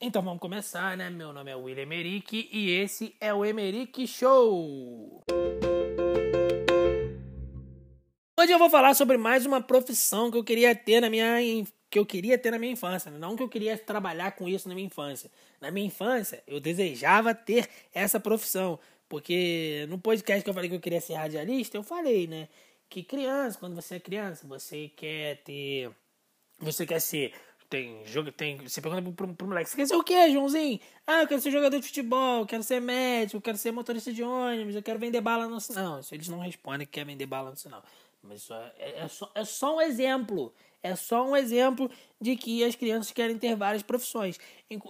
Então vamos começar, né? Meu nome é William Emerick e esse é o Emerick Show. Hoje eu vou falar sobre mais uma profissão que eu queria ter na minha que eu queria ter na minha infância, não que eu queria trabalhar com isso na minha infância. Na minha infância, eu desejava ter essa profissão, porque no podcast que eu falei que eu queria ser radialista, eu falei, né, que criança, quando você é criança, você quer ter você quer ser tem jogo, tem. Você pergunta pro, pro moleque, você quer ser o quê, Joãozinho? Ah, eu quero ser jogador de futebol, quero ser médico, quero ser motorista de ônibus, eu quero vender bala no sinal. Isso eles não respondem que quer vender bala no sinal. Mas é, é, só, é só um exemplo. É só um exemplo de que as crianças querem ter várias profissões.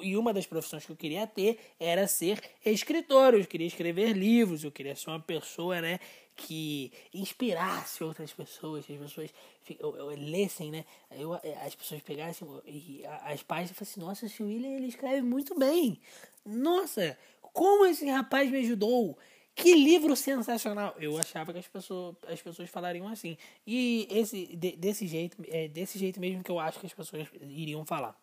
E uma das profissões que eu queria ter era ser escritor. Eu queria escrever livros, eu queria ser uma pessoa, né, que inspirasse outras pessoas, que as pessoas eu, eu, lessem, né? Eu, as pessoas pegassem e as páginas e falassem nossa, esse William ele escreve muito bem. Nossa, como esse rapaz me ajudou. Que livro sensacional! Eu achava que as pessoas, as pessoas falariam assim. E esse, de, desse jeito, é desse jeito mesmo que eu acho que as pessoas iriam falar.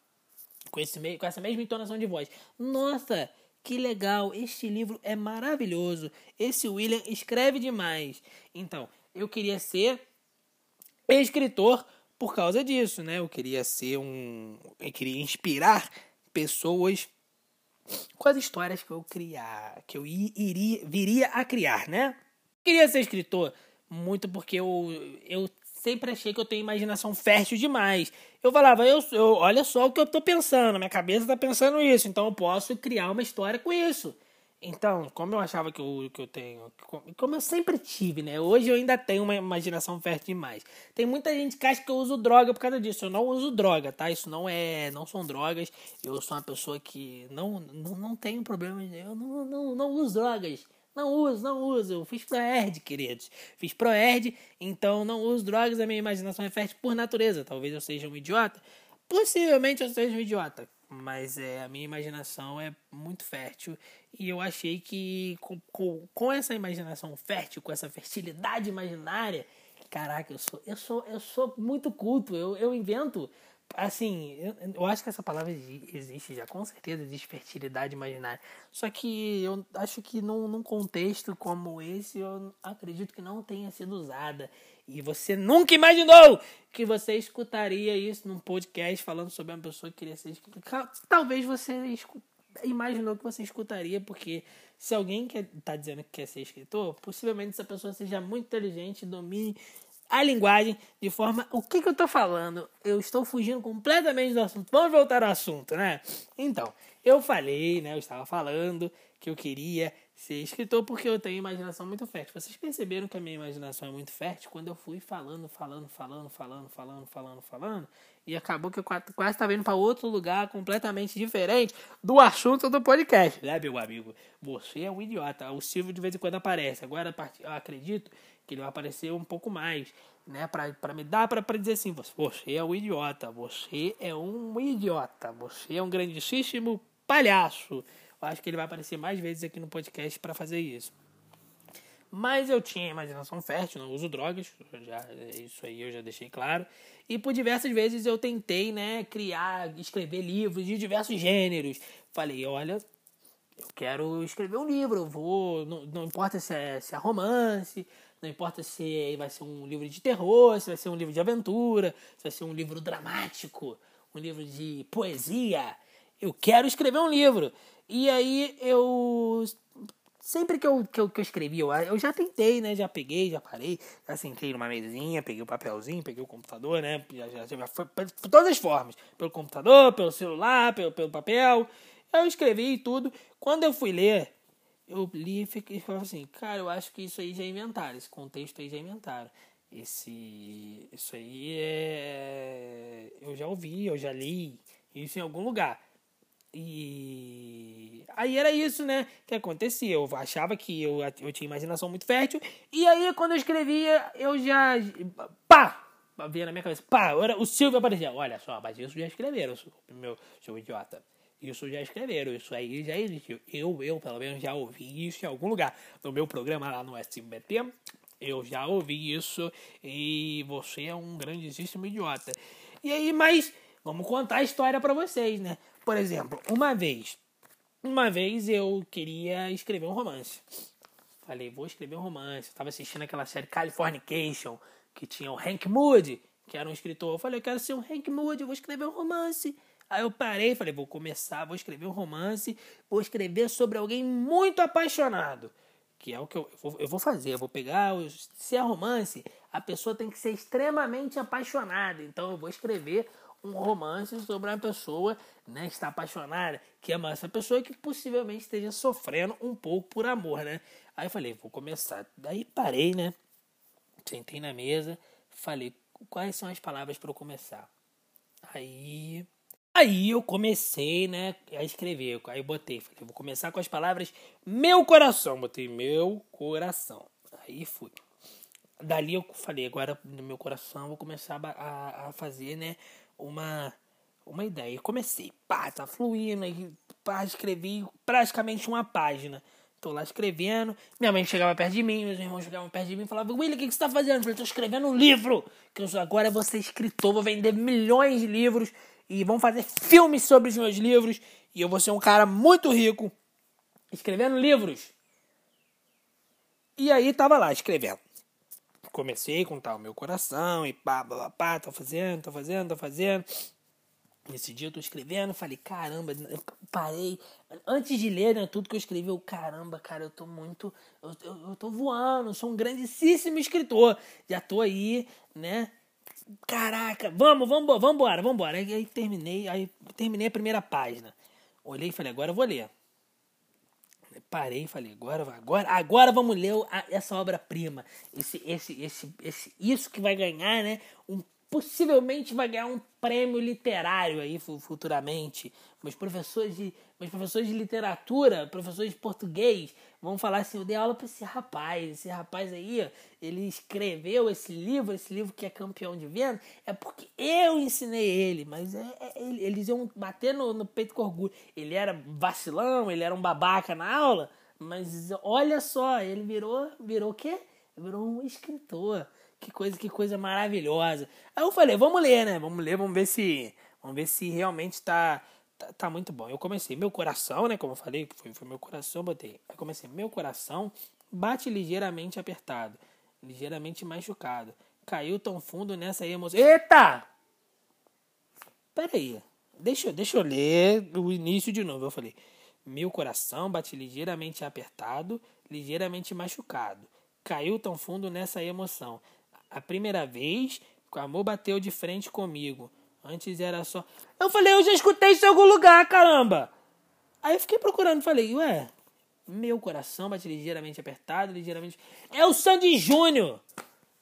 Com, esse, com essa mesma entonação de voz. Nossa, que legal! Este livro é maravilhoso. Esse William escreve demais. Então, eu queria ser escritor por causa disso, né? Eu queria ser um. Eu queria inspirar pessoas as histórias que eu criar, que eu iria, viria a criar, né? Queria ser escritor muito porque eu, eu sempre achei que eu tenho imaginação fértil demais. Eu falava, eu, eu olha só o que eu tô pensando, minha cabeça tá pensando isso, então eu posso criar uma história com isso. Então, como eu achava que eu, que eu tenho, como eu sempre tive, né? Hoje eu ainda tenho uma imaginação fértil demais. Tem muita gente que acha que eu uso droga por causa disso. Eu não uso droga, tá? Isso não é, não são drogas. Eu sou uma pessoa que não, não, não tenho problema. Eu não, não, não uso drogas. Não uso, não uso. Eu fiz ProErd, queridos. Fiz ProErd, então não uso drogas. A minha imaginação é fértil por natureza. Talvez eu seja um idiota. Possivelmente eu seja um idiota mas é, a minha imaginação é muito fértil e eu achei que com, com, com essa imaginação fértil, com essa fertilidade imaginária, caraca, eu sou, eu sou, eu sou muito culto, eu, eu invento, assim, eu, eu acho que essa palavra existe já, com certeza existe fertilidade imaginária, só que eu acho que num, num contexto como esse, eu acredito que não tenha sido usada, e você nunca imaginou que você escutaria isso num podcast falando sobre uma pessoa que queria ser escritora. Talvez você imaginou que você escutaria, porque se alguém está dizendo que quer ser escritor, possivelmente essa pessoa seja muito inteligente, domine a linguagem de forma. O que, que eu estou falando? Eu estou fugindo completamente do assunto. Vamos voltar ao assunto, né? Então, eu falei, né? Eu estava falando que eu queria ser escritor porque eu tenho imaginação muito fértil. Vocês perceberam que a minha imaginação é muito fértil quando eu fui falando, falando, falando, falando, falando, falando, falando, e acabou que eu quase estava indo para outro lugar completamente diferente do assunto do podcast, né, meu amigo? Você é um idiota. O Silvio de vez em quando aparece. Agora eu acredito que ele vai aparecer um pouco mais, né, para me dar para dizer assim, você é um idiota, você é um idiota, você é um grandíssimo palhaço. Acho que ele vai aparecer mais vezes aqui no podcast para fazer isso. Mas eu tinha imaginação fértil, não uso drogas, já, isso aí eu já deixei claro. E por diversas vezes eu tentei, né, criar, escrever livros de diversos gêneros. Falei, olha, eu quero escrever um livro, eu vou, não, não importa se é, se é romance, não importa se vai ser um livro de terror, se vai ser um livro de aventura, se vai ser um livro dramático, um livro de poesia. Eu quero escrever um livro. E aí eu. Sempre que eu, que eu, que eu escrevi, eu, eu já tentei, né? Já peguei, já parei, já sentei numa mesinha, peguei o papelzinho, peguei o computador, né? Já, já, já foi por todas as formas. Pelo computador, pelo celular, pelo, pelo papel. Eu escrevi tudo. Quando eu fui ler, eu li e fiquei falei assim, cara, eu acho que isso aí já inventaram, esse contexto aí já inventaram. Esse. Isso aí é. Eu já ouvi, eu já li isso em algum lugar. E aí era isso, né, que acontecia. Eu achava que eu, eu tinha imaginação muito fértil. E aí, quando eu escrevia, eu já. Pá! Via na minha cabeça, pá! O Silvio aparecia. Olha só, mas isso já escreveram, meu seu idiota. Isso já escreveram, isso aí já existiu. Eu, eu, pelo menos, já ouvi isso em algum lugar. No meu programa lá no SBT, eu já ouvi isso. E você é um grandíssimo idiota. E aí, mas Vamos contar a história para vocês, né? Por exemplo, uma vez, uma vez eu queria escrever um romance. Falei, vou escrever um romance. Eu tava assistindo aquela série Californication, que tinha o Hank Moody, que era um escritor. Eu falei, eu quero ser um Hank Moody, vou escrever um romance. Aí eu parei falei, vou começar, vou escrever um romance, vou escrever sobre alguém muito apaixonado. Que é o que eu, eu, vou, eu vou fazer, eu vou pegar, se é romance, a pessoa tem que ser extremamente apaixonada. Então eu vou escrever um romance sobre uma pessoa né, que está apaixonada, que ama essa pessoa que possivelmente esteja sofrendo um pouco por amor, né? Aí eu falei, vou começar. Daí parei, né? Sentei na mesa, falei, quais são as palavras para eu começar? Aí Aí eu comecei, né, a escrever. Aí eu botei, falei, vou começar com as palavras meu coração. Botei meu coração. Aí fui. Dali eu falei, agora no meu coração vou começar a, a fazer, né, uma, uma ideia. E comecei, pá, tá fluindo, aí pá, escrevi praticamente uma página. Tô lá escrevendo, minha mãe chegava perto de mim, meus irmãos chegavam perto de mim e falavam, William, o que, que você tá fazendo? Eu falei, tô escrevendo um livro, que eu agora vou ser escritor, vou vender milhões de livros e vão fazer filmes sobre os meus livros e eu vou ser um cara muito rico escrevendo livros. E aí tava lá escrevendo. Comecei a contar o meu coração e pá, pá, pá, pá, tô fazendo, tô fazendo, tô fazendo. Nesse dia eu tô escrevendo, falei, caramba, eu parei. Antes de ler né, tudo que eu escrevi, eu, caramba, cara, eu tô muito. Eu, eu, eu tô voando, sou um grandíssimo escritor. Já tô aí, né? Caraca, vamos, vamos, vamos embora, vamos embora. Aí, aí terminei, aí terminei a primeira página. Olhei e falei, agora eu vou ler. Parei e falei, agora, agora, agora vamos ler essa obra-prima. Esse, esse, esse, esse, isso que vai ganhar, né? Um possivelmente vai ganhar um prêmio literário aí futuramente. Meus professores de, meus professores de literatura, professores de português, vão falar assim: eu dei aula para esse rapaz. Esse rapaz aí, ele escreveu esse livro, esse livro que é campeão de venda, é porque eu ensinei ele. Mas é, é, eles iam bater no, no peito com orgulho. Ele era vacilão, ele era um babaca na aula, mas olha só, ele virou, virou o quê? Virou um escritor. Que coisa, que coisa maravilhosa. Aí eu falei, vamos ler, né? Vamos ler, vamos ver se. Vamos ver se realmente tá, tá, tá muito bom. Eu comecei, meu coração, né? Como eu falei, foi, foi meu coração, botei. Aí comecei, meu coração bate ligeiramente apertado, ligeiramente machucado. Caiu tão fundo nessa emoção. Eita! Pera aí. Deixa, deixa eu ler o início de novo. Eu falei, meu coração bate ligeiramente apertado, ligeiramente machucado. Caiu tão fundo nessa emoção. A primeira vez o amor bateu de frente comigo. Antes era só. Eu falei, eu já escutei isso em algum lugar, caramba! Aí eu fiquei procurando, falei, ué, meu coração bate ligeiramente apertado, ligeiramente. É o Sandy Júnior!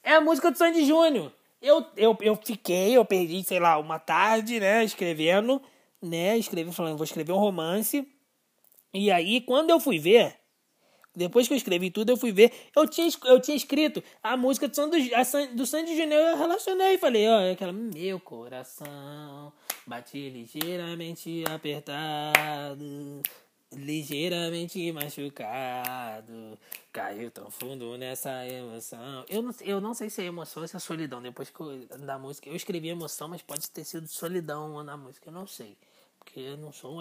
É a música do Sandy Júnior! Eu, eu, eu fiquei, eu perdi, sei lá, uma tarde, né, escrevendo, né, escrevi, falando, vou escrever um romance. E aí, quando eu fui ver, depois que eu escrevi tudo, eu fui ver. Eu tinha, eu tinha escrito a música do, Sandy, do Sandy Júnior. Eu relacionei. Falei, ó, aquela. Meu coração bate ligeiramente apertado. Ligeiramente machucado. Caiu tão fundo nessa emoção. Eu não, eu não sei se é emoção ou se é solidão. Depois que eu, da música. Eu escrevi emoção, mas pode ter sido solidão na música. Eu não sei. Porque eu não sou.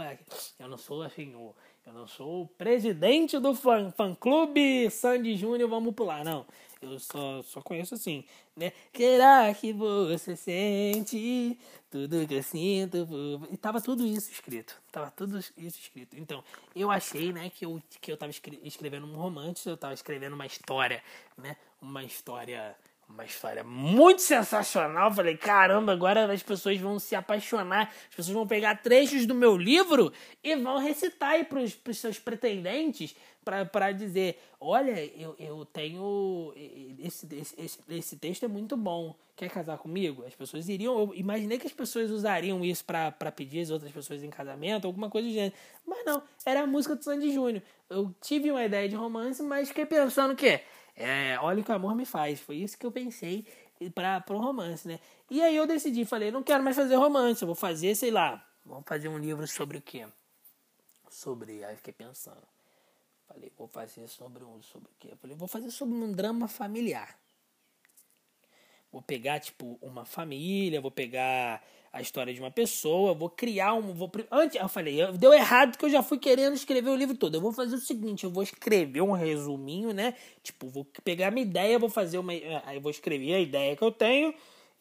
Eu não sou assim. O, eu não sou o presidente do fã, fã clube Sandy Júnior, vamos pular, não. Eu só, só conheço assim, né? Será que você sente tudo que eu sinto? E tava tudo isso escrito. Tava tudo isso escrito. Então, eu achei, né, que eu, que eu tava escrevendo um romance, eu tava escrevendo uma história, né? Uma história uma história muito sensacional. Falei, caramba, agora as pessoas vão se apaixonar. As pessoas vão pegar trechos do meu livro e vão recitar aí para os seus pretendentes para dizer: olha, eu, eu tenho. Esse, esse, esse texto é muito bom. Quer casar comigo? As pessoas iriam. Eu imaginei que as pessoas usariam isso para pedir as outras pessoas em casamento, alguma coisa do gênero. Mas não, era a música do Sandy Júnior. Eu tive uma ideia de romance, mas fiquei pensando que é, olha o que o amor me faz. Foi isso que eu pensei para o romance, né? E aí eu decidi, falei, não quero mais fazer romance, eu vou fazer, sei lá, vamos fazer um livro sobre o quê? Sobre, aí fiquei pensando. Falei, vou fazer sobre um, sobre o quê? falei, vou fazer sobre um drama familiar. Vou pegar, tipo, uma família, vou pegar a história de uma pessoa, vou criar um. Vou, antes, eu falei, deu errado porque eu já fui querendo escrever o livro todo. Eu vou fazer o seguinte: eu vou escrever um resuminho, né? Tipo, vou pegar minha ideia, vou fazer uma. Aí vou escrever a ideia que eu tenho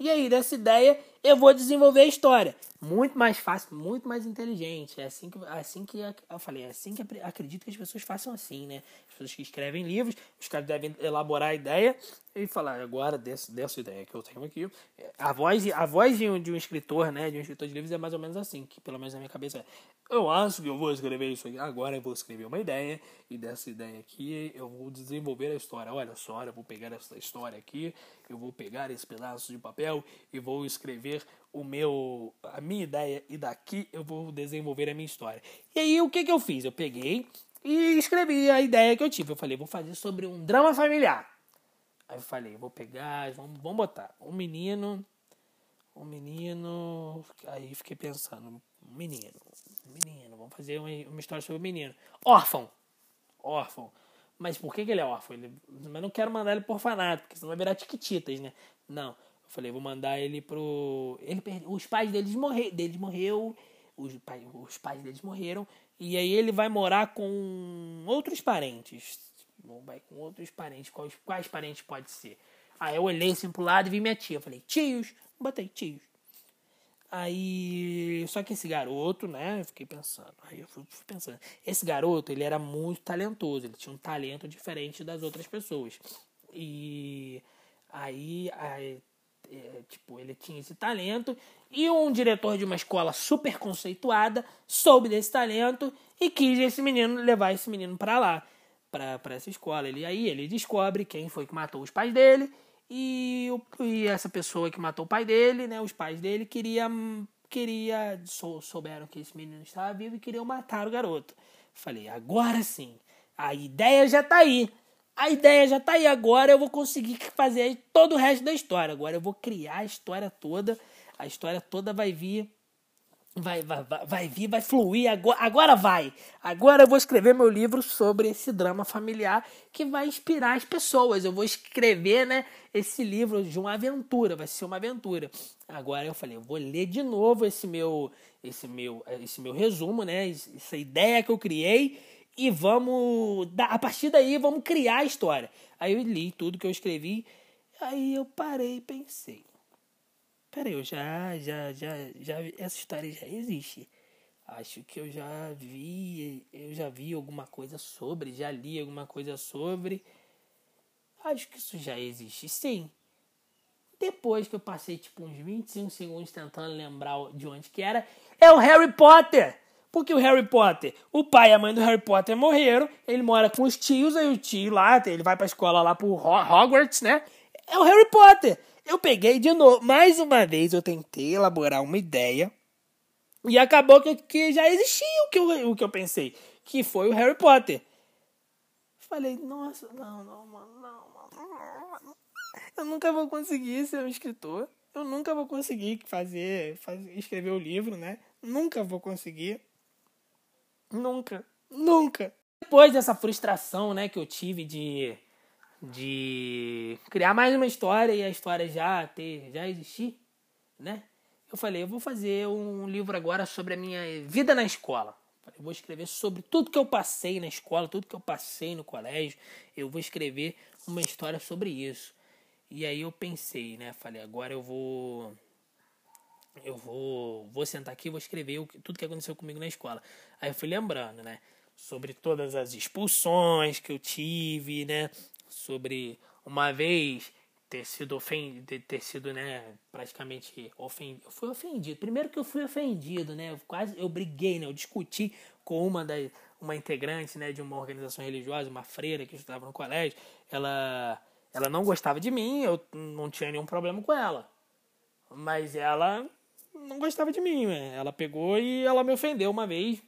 e aí, dessa ideia, eu vou desenvolver a história. Muito mais fácil, muito mais inteligente. É assim que, assim que eu falei, é assim que acredito que as pessoas façam assim, né? As pessoas que escrevem livros, os caras devem elaborar a ideia e falar, agora, dessa, dessa ideia que eu tenho aqui. A voz, a voz de um, de um escritor, né? De um escritor de livros é mais ou menos assim, que pelo menos na minha cabeça é. Eu acho que eu vou escrever isso aqui. Agora eu vou escrever uma ideia, e dessa ideia aqui eu vou desenvolver a história. Olha só, eu vou pegar essa história aqui, eu vou pegar esse pedaço de papel e vou escrever o meu a minha ideia e daqui eu vou desenvolver a minha história. E aí o que que eu fiz? Eu peguei e escrevi a ideia que eu tive. Eu falei, vou fazer sobre um drama familiar. Aí eu falei, vou pegar, vamos, vamos botar um menino, um menino. Aí fiquei pensando, um menino, um menino, vamos fazer uma, uma história sobre um menino. Órfão! Órfão. Mas por que, que ele é órfão? Ele, mas não quero mandar ele por orfanato, porque senão vai virar tiquititas, né? Não. Falei, vou mandar ele pro. Ele perde... Os pais deles, morre... deles morreu. Os, pai... os pais deles morreram. E aí ele vai morar com outros parentes vai com outros parentes. Quais, quais parentes pode ser? Aí eu olhei assim pro lado e vi minha tia. Falei, tios. Botei tios. Aí, só que esse garoto, né, eu fiquei pensando, aí eu fui, fui, pensando, esse garoto, ele era muito talentoso, ele tinha um talento diferente das outras pessoas. E aí, aí é, tipo, ele tinha esse talento e um diretor de uma escola super conceituada soube desse talento e quis esse menino levar esse menino para lá para essa escola. Ele aí ele descobre quem foi que matou os pais dele e, e essa pessoa que matou o pai dele, né, os pais dele queria queria sou, souberam que esse menino estava vivo e queriam matar o garoto. Falei, agora sim. A ideia já tá aí. A ideia já tá aí agora, eu vou conseguir fazer todo o resto da história. Agora eu vou criar a história toda. A história toda vai vir Vai, vai, vai, vai vir, vai fluir, agora, agora vai. Agora eu vou escrever meu livro sobre esse drama familiar que vai inspirar as pessoas. Eu vou escrever, né, esse livro de uma aventura, vai ser uma aventura. Agora eu falei, eu vou ler de novo esse meu, esse meu, esse meu resumo, né, essa ideia que eu criei e vamos, a partir daí vamos criar a história. Aí eu li tudo que eu escrevi, aí eu parei e pensei Peraí, eu já, já, já, já, essa história já existe. Acho que eu já vi, eu já vi alguma coisa sobre, já li alguma coisa sobre. Acho que isso já existe, sim. Depois que eu passei tipo uns 25 segundos tentando lembrar de onde que era, é o Harry Potter. Porque o Harry Potter, o pai e a mãe do Harry Potter morreram, ele mora com os tios, aí o tio lá, ele vai pra escola lá pro Hogwarts, né? É o Harry Potter. Eu peguei de novo, mais uma vez eu tentei elaborar uma ideia e acabou que, que já existia o que, eu, o que eu pensei, que foi o Harry Potter. Falei, nossa, não, não, mano, não, mano. Eu nunca vou conseguir ser um escritor. Eu nunca vou conseguir fazer, fazer escrever o livro, né? Nunca vou conseguir. Nunca, nunca. Depois dessa frustração, né, que eu tive de de criar mais uma história e a história já ter já existir, né? Eu falei, eu vou fazer um livro agora sobre a minha vida na escola. Eu vou escrever sobre tudo que eu passei na escola, tudo que eu passei no colégio. Eu vou escrever uma história sobre isso. E aí eu pensei, né? Falei, agora eu vou eu vou vou sentar aqui e vou escrever tudo que aconteceu comigo na escola. Aí eu fui lembrando, né? Sobre todas as expulsões que eu tive, né? sobre uma vez ter sido ofendido, ter sido, né, praticamente ofendido. Eu fui ofendido. Primeiro que eu fui ofendido, né? Eu quase eu briguei, né? Eu discuti com uma da uma integrante, né, de uma organização religiosa, uma freira que estava no colégio. Ela ela não gostava de mim, eu não tinha nenhum problema com ela. Mas ela não gostava de mim, né? Ela pegou e ela me ofendeu uma vez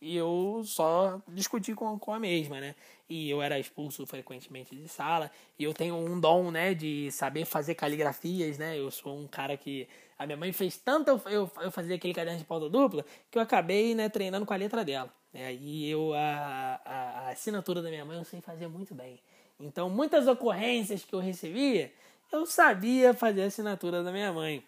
e eu só discuti com, com a mesma, né? E eu era expulso frequentemente de sala. E eu tenho um dom, né, de saber fazer caligrafias, né? Eu sou um cara que. A minha mãe fez tanto eu, eu fazer aquele caderno de pauta dupla que eu acabei, né, treinando com a letra dela. Né? E eu, a, a, a assinatura da minha mãe eu sei fazer muito bem. Então, muitas ocorrências que eu recebia, eu sabia fazer a assinatura da minha mãe.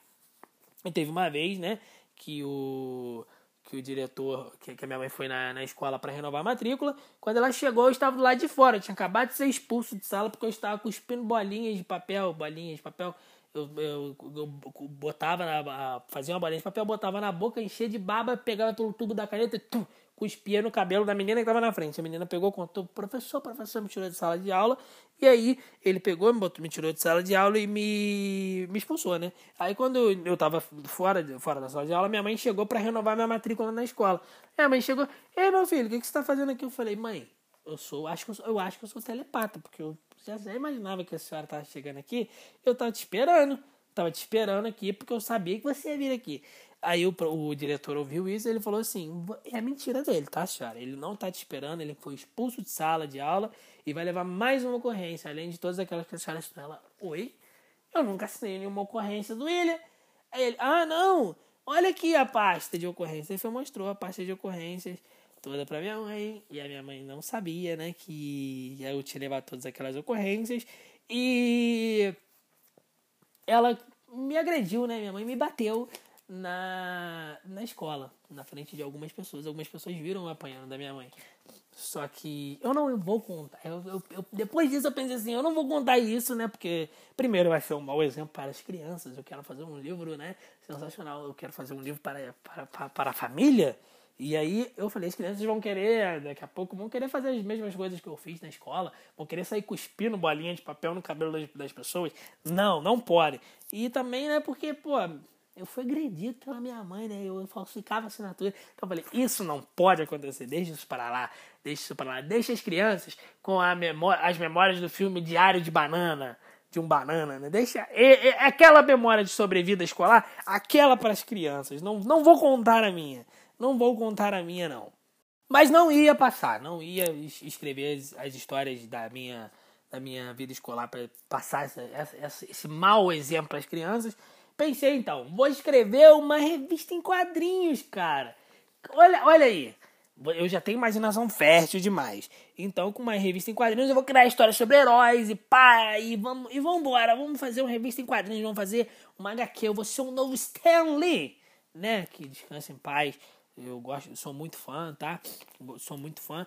E teve uma vez, né, que o que o diretor, que, que a minha mãe foi na, na escola para renovar a matrícula, quando ela chegou, eu estava do lado de fora. Eu tinha acabado de ser expulso de sala porque eu estava cuspindo bolinhas de papel, bolinhas de papel. Eu, eu, eu botava na, fazia uma bolinha de papel, botava na boca, enchia de baba, pegava pelo tubo da caneta e cuspia no cabelo da menina que estava na frente. A menina pegou, contou, professor, professor me tirou de sala de aula. E aí ele pegou, me, botou, me tirou de sala de aula e me, me expulsou, né? Aí quando eu estava fora, fora da sala de aula, minha mãe chegou para renovar minha matrícula na escola. Aí a mãe chegou, ei meu filho, o que, que você está fazendo aqui? Eu falei, mãe, eu sou, acho que eu, sou, eu acho que eu sou telepata, porque eu já, já imaginava que a senhora estava chegando aqui, eu estava te esperando. Tava te esperando aqui porque eu sabia que você ia vir aqui. Aí o, o diretor ouviu isso e ele falou assim: é mentira dele, tá, senhora? Ele não tá te esperando, ele foi expulso de sala de aula e vai levar mais uma ocorrência, além de todas aquelas que a senhora estão. Ela, oi? Eu nunca assinei nenhuma ocorrência do William. Aí ele, ah, não, olha aqui a pasta de ocorrências. Ele foi, mostrou a pasta de ocorrências toda pra minha mãe. E a minha mãe não sabia, né, que eu tinha levado todas aquelas ocorrências. E ela me agrediu, né? Minha mãe me bateu na, na escola, na frente de algumas pessoas. Algumas pessoas viram apanhando da minha mãe. Só que eu não vou contar. Eu, eu, eu, depois disso eu pensei assim, eu não vou contar isso, né? Porque, primeiro, vai ser um mau exemplo para as crianças. Eu quero fazer um livro, né? Sensacional. Eu quero fazer um livro para, para, para, para a família. E aí eu falei, as crianças vão querer, daqui a pouco, vão querer fazer as mesmas coisas que eu fiz na escola, vão querer sair cuspindo bolinha de papel no cabelo das, das pessoas. Não, não pode. E também, né, porque, pô, eu fui agredido pela minha mãe, né? Eu falsificava assinatura. Então eu falei, isso não pode acontecer, deixa isso para lá, deixa isso para lá. Deixa as crianças com a memória, as memórias do filme Diário de Banana, de um banana, né? Deixa é, é, aquela memória de sobrevida escolar, aquela para as crianças. Não, não vou contar a minha. Não vou contar a minha, não. Mas não ia passar, não ia escrever as, as histórias da minha, da minha vida escolar para passar essa, essa, esse mau exemplo para as crianças. Pensei então, vou escrever uma revista em quadrinhos, cara. Olha, olha aí. Eu já tenho imaginação fértil demais. Então, com uma revista em quadrinhos, eu vou criar histórias sobre heróis e pá, e vamos, e vamos embora. Vamos fazer uma revista em quadrinhos, vamos fazer uma HQ. Eu vou ser um novo Stan Lee, né? Que descanse em paz. Eu gosto, sou muito fã, tá? Sou muito fã.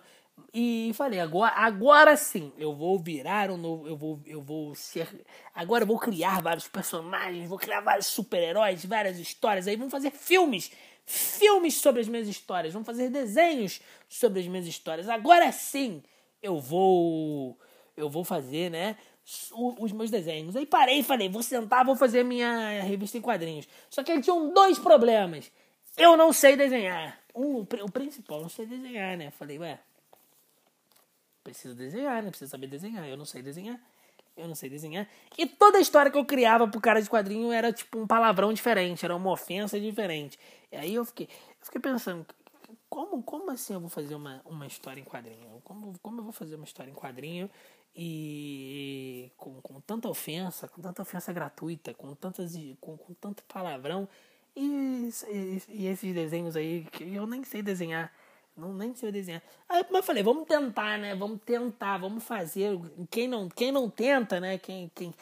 E falei, agora, agora sim, eu vou virar um novo, eu vou, eu vou ser, agora eu vou criar vários personagens, vou criar vários super-heróis, várias histórias, aí vamos fazer filmes, filmes sobre as minhas histórias, vamos fazer desenhos sobre as minhas histórias. Agora sim, eu vou, eu vou fazer, né, os meus desenhos. Aí parei e falei, vou sentar, vou fazer minha revista em quadrinhos. Só que tinham dois problemas. Eu não sei desenhar. Um, o principal, não sei desenhar, né? Falei, ué, preciso desenhar, né? Preciso saber desenhar. Eu não sei desenhar. Eu não sei desenhar. E toda a história que eu criava pro cara de quadrinho era tipo um palavrão diferente, era uma ofensa diferente. E aí eu fiquei, eu fiquei pensando, como, como assim eu vou fazer uma, uma história em quadrinho? Como, como eu vou fazer uma história em quadrinho e com, com tanta ofensa, com tanta ofensa gratuita, com, tantas, com, com tanto palavrão e, e, esses desenhos aí que eu nem sei desenhar. Não, nem sei desenhar. Aí eu falei, vamos tentar, né? Vamos tentar, vamos fazer. Quem não, quem não tenta, né? Quem, quem,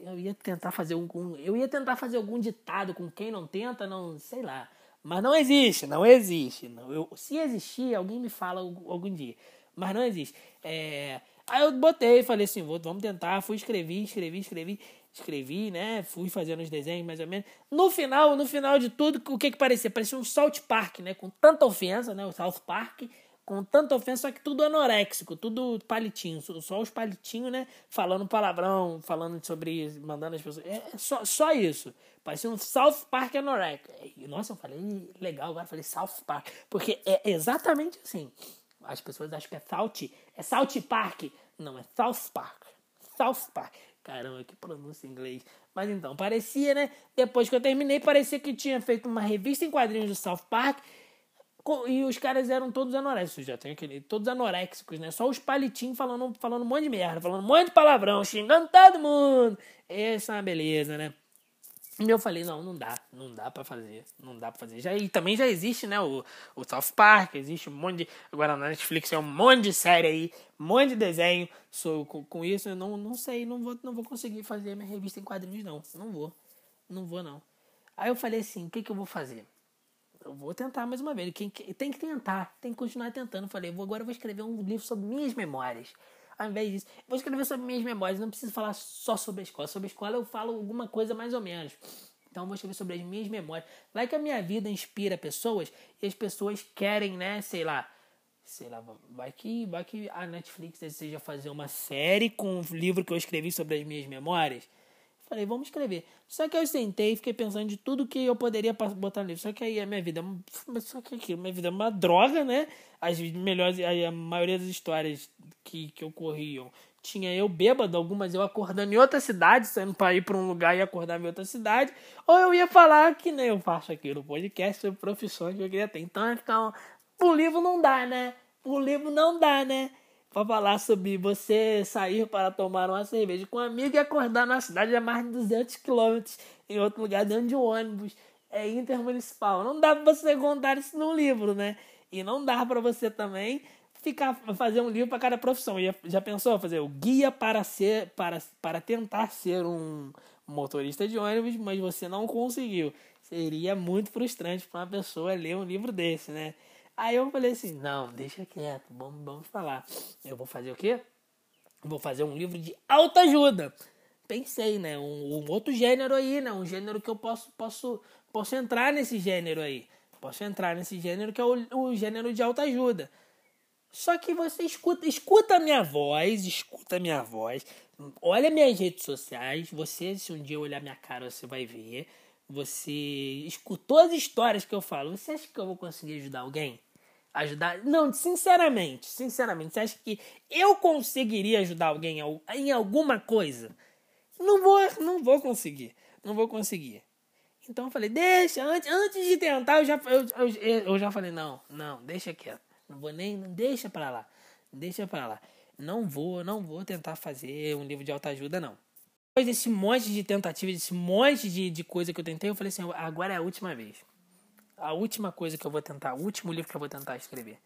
eu ia tentar fazer algum. Eu ia tentar fazer algum ditado com quem não tenta, não, sei lá. Mas não existe, não existe. Não. Eu, se existir, alguém me fala algum dia. Mas não existe. É, aí eu botei, falei assim, vamos tentar. Fui escrevi, escrevi, escrevi escrevi, né? Fui fazendo os desenhos mais ou menos. No final, no final de tudo, o que que parecia? Parecia um South Park, né? Com tanta ofensa, né? O South Park, com tanta ofensa, só que tudo anoréxico, tudo palitinho, só os palitinhos, né? Falando palavrão, falando sobre, mandando as pessoas. É, é só, só isso. Parecia um South Park anoréxico. Nossa, eu falei, legal, agora falei South Park. Porque é exatamente assim. As pessoas acham que é South, é South Park. Não, é South Park. South Park. Caramba, que pronúncia em inglês. Mas então, parecia, né? Depois que eu terminei, parecia que tinha feito uma revista em quadrinhos do South Park. E os caras eram todos anoréxicos, já tem aquele. Todos anoréxicos, né? Só os palitinhos falando, falando um monte de merda, falando um monte de palavrão, xingando todo mundo. Essa é uma beleza, né? E eu falei, não, não dá, não dá para fazer, não dá para fazer. Já, e também já existe, né, o, o South Park, existe um monte de... Agora na Netflix tem um monte de série aí, um monte de desenho. So, com, com isso eu não, não sei, não vou, não vou conseguir fazer minha revista em quadrinhos, não. Não vou, não vou, não. Aí eu falei assim, o que que eu vou fazer? Eu vou tentar mais uma vez. Quem, tem que tentar, tem que continuar tentando. Falei, vou, agora eu vou escrever um livro sobre minhas memórias ao invés disso. Vou escrever sobre minhas memórias, não preciso falar só sobre a escola. Sobre a escola eu falo alguma coisa mais ou menos. Então eu vou escrever sobre as minhas memórias. Vai que a minha vida inspira pessoas e as pessoas querem, né, sei lá, sei lá, vai que, vai que a Netflix deseja fazer uma série com o livro que eu escrevi sobre as minhas memórias. Falei, vamos escrever. Só que eu sentei e fiquei pensando de tudo que eu poderia botar no livro. Só que aí a minha vida, só que aqui, minha vida é uma droga, né? As melhores, a maioria das histórias que, que ocorriam tinha eu bêbado, algumas eu acordando em outra cidade, saindo para ir para um lugar e acordar em outra cidade, ou eu ia falar que nem eu faço aqui no podcast sobre profissões que eu queria ter. Então, então, o livro não dá, né? O livro não dá, né? Para falar sobre você sair para tomar uma cerveja com um amigo e acordar na cidade a mais de 200 quilômetros em outro lugar dentro de um ônibus é intermunicipal. Não dá para você contar isso num livro, né? E não dá para você também ficar fazer um livro para cada profissão. Já, já pensou fazer o guia para ser para, para tentar ser um motorista de ônibus, mas você não conseguiu. Seria muito frustrante para uma pessoa ler um livro desse, né? Aí eu falei assim, não, deixa quieto, vamos, vamos falar. Eu vou fazer o quê? Vou fazer um livro de autoajuda. Pensei, né? Um, um, outro gênero aí, né? Um gênero que eu posso, posso, posso entrar nesse gênero aí. Posso entrar nesse gênero que é o, o gênero de autoajuda. Só que você escuta, escuta a minha voz, escuta a minha voz, olha minhas redes sociais. Você, se um dia olhar minha cara, você vai ver. Você escutou as histórias que eu falo. Você acha que eu vou conseguir ajudar alguém? Ajudar. Não, sinceramente, sinceramente, você acha que eu conseguiria ajudar alguém em alguma coisa? Não vou, não vou conseguir. Não vou conseguir. Então eu falei, deixa, antes, antes de tentar, eu já, eu, eu, eu já falei, não, não, deixa quieto. Não vou nem, deixa pra lá. Deixa pra lá. Não vou, não vou tentar fazer um livro de autoajuda, não. Depois desse monte de tentativas, desse monte de, de coisa que eu tentei, eu falei assim, agora é a última vez a última coisa que eu vou tentar, o último livro que eu vou tentar escrever,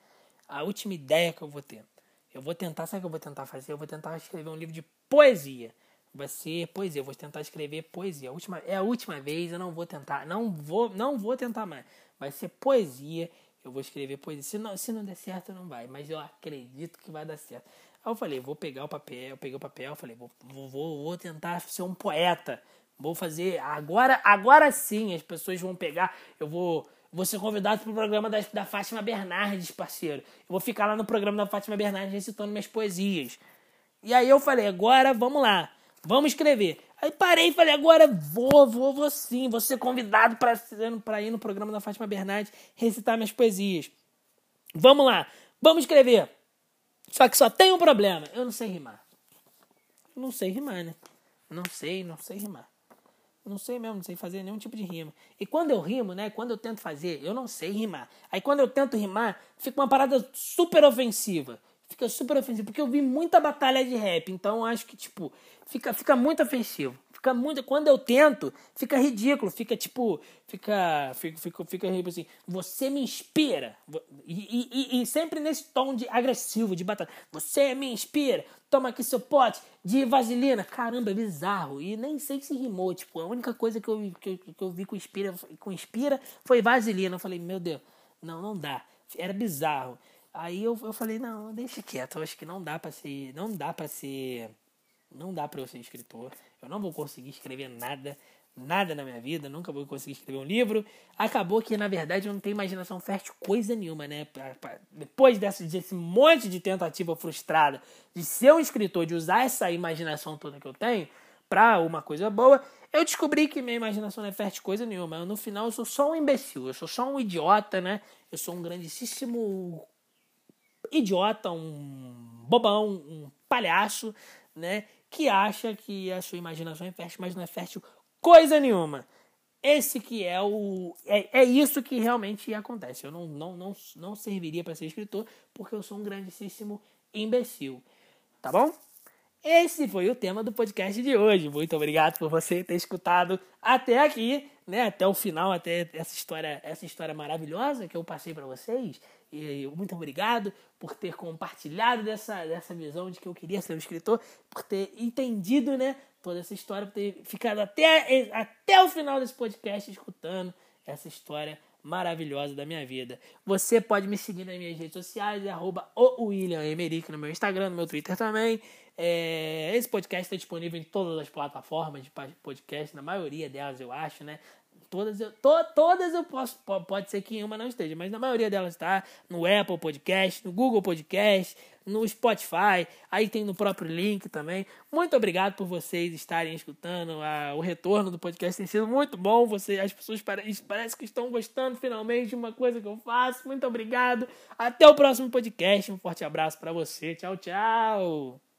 a última ideia que eu vou ter. Eu vou tentar, sabe o que eu vou tentar fazer? Eu vou tentar escrever um livro de poesia. Vai ser poesia, eu vou tentar escrever poesia. A última, é a última vez, eu não vou tentar, não vou, não vou tentar mais. Vai ser poesia, eu vou escrever poesia. Se não, se não der certo, não vai, mas eu acredito que vai dar certo. Aí eu falei, vou pegar o papel, eu peguei o papel, falei, vou, vou, vou tentar ser um poeta. Vou fazer agora, agora sim as pessoas vão pegar, eu vou Vou ser convidado para o programa da, da Fátima Bernardes, parceiro. Eu vou ficar lá no programa da Fátima Bernardes recitando minhas poesias. E aí eu falei, agora vamos lá, vamos escrever. Aí parei e falei, agora vou, vou, vou sim, vou ser convidado para ir no programa da Fátima Bernardes recitar minhas poesias. Vamos lá, vamos escrever. Só que só tem um problema, eu não sei rimar. Não sei rimar, né? Não sei, não sei rimar. Não sei mesmo, não sei fazer nenhum tipo de rima. E quando eu rimo, né? Quando eu tento fazer, eu não sei rimar. Aí quando eu tento rimar, fica uma parada super ofensiva. Fica super ofensivo. Porque eu vi muita batalha de rap. Então acho que, tipo, fica, fica muito ofensivo. Fica muito. Quando eu tento, fica ridículo. Fica tipo. Fica. Fica, fica, fica assim. Você me inspira. E, e, e, sempre nesse tom de agressivo, de batalha. Você me inspira. Toma aqui seu pote de vaselina. Caramba, é bizarro. E nem sei se rimou. Tipo, a única coisa que eu, que, que eu vi com inspira, com inspira foi vaselina. Eu falei, meu Deus, não, não dá. Era bizarro. Aí eu, eu falei, não, deixa quieto. Eu acho que não dá para ser. Não dá para ser não dá para eu ser escritor. Eu não vou conseguir escrever nada, nada na minha vida. Nunca vou conseguir escrever um livro. Acabou que, na verdade, eu não tenho imaginação fértil coisa nenhuma, né? Pra, pra, depois desse, desse monte de tentativa frustrada de ser um escritor, de usar essa imaginação toda que eu tenho para uma coisa boa, eu descobri que minha imaginação não é fértil coisa nenhuma. No final, eu sou só um imbecil. Eu sou só um idiota, né? Eu sou um grandíssimo idiota, um bobão, um palhaço, né? Que acha que a sua imaginação é fértil, mas não é fértil coisa nenhuma. Esse que é o. É, é isso que realmente acontece. Eu não, não, não, não serviria para ser escritor porque eu sou um grandíssimo imbecil. Tá bom? esse foi o tema do podcast de hoje. Muito obrigado por você ter escutado até aqui, né? Até o final, até essa história, essa história maravilhosa que eu passei para vocês. E muito obrigado por ter compartilhado dessa, dessa visão de que eu queria ser um escritor, por ter entendido, né, toda essa história, por ter ficado até, até o final desse podcast escutando essa história maravilhosa da minha vida. Você pode me seguir nas minhas redes sociais, é arroba no meu Instagram, no meu Twitter também. É, esse podcast está disponível em todas as plataformas de podcast, na maioria delas eu acho, né? Todas eu, to, todas eu posso, pode ser que uma não esteja, mas na maioria delas está no Apple Podcast, no Google Podcast, no Spotify, aí tem no próprio link também. Muito obrigado por vocês estarem escutando. A, o retorno do podcast tem sido muito bom. Você, as pessoas parece, parece que estão gostando finalmente de uma coisa que eu faço. Muito obrigado. Até o próximo podcast. Um forte abraço para você. Tchau, tchau.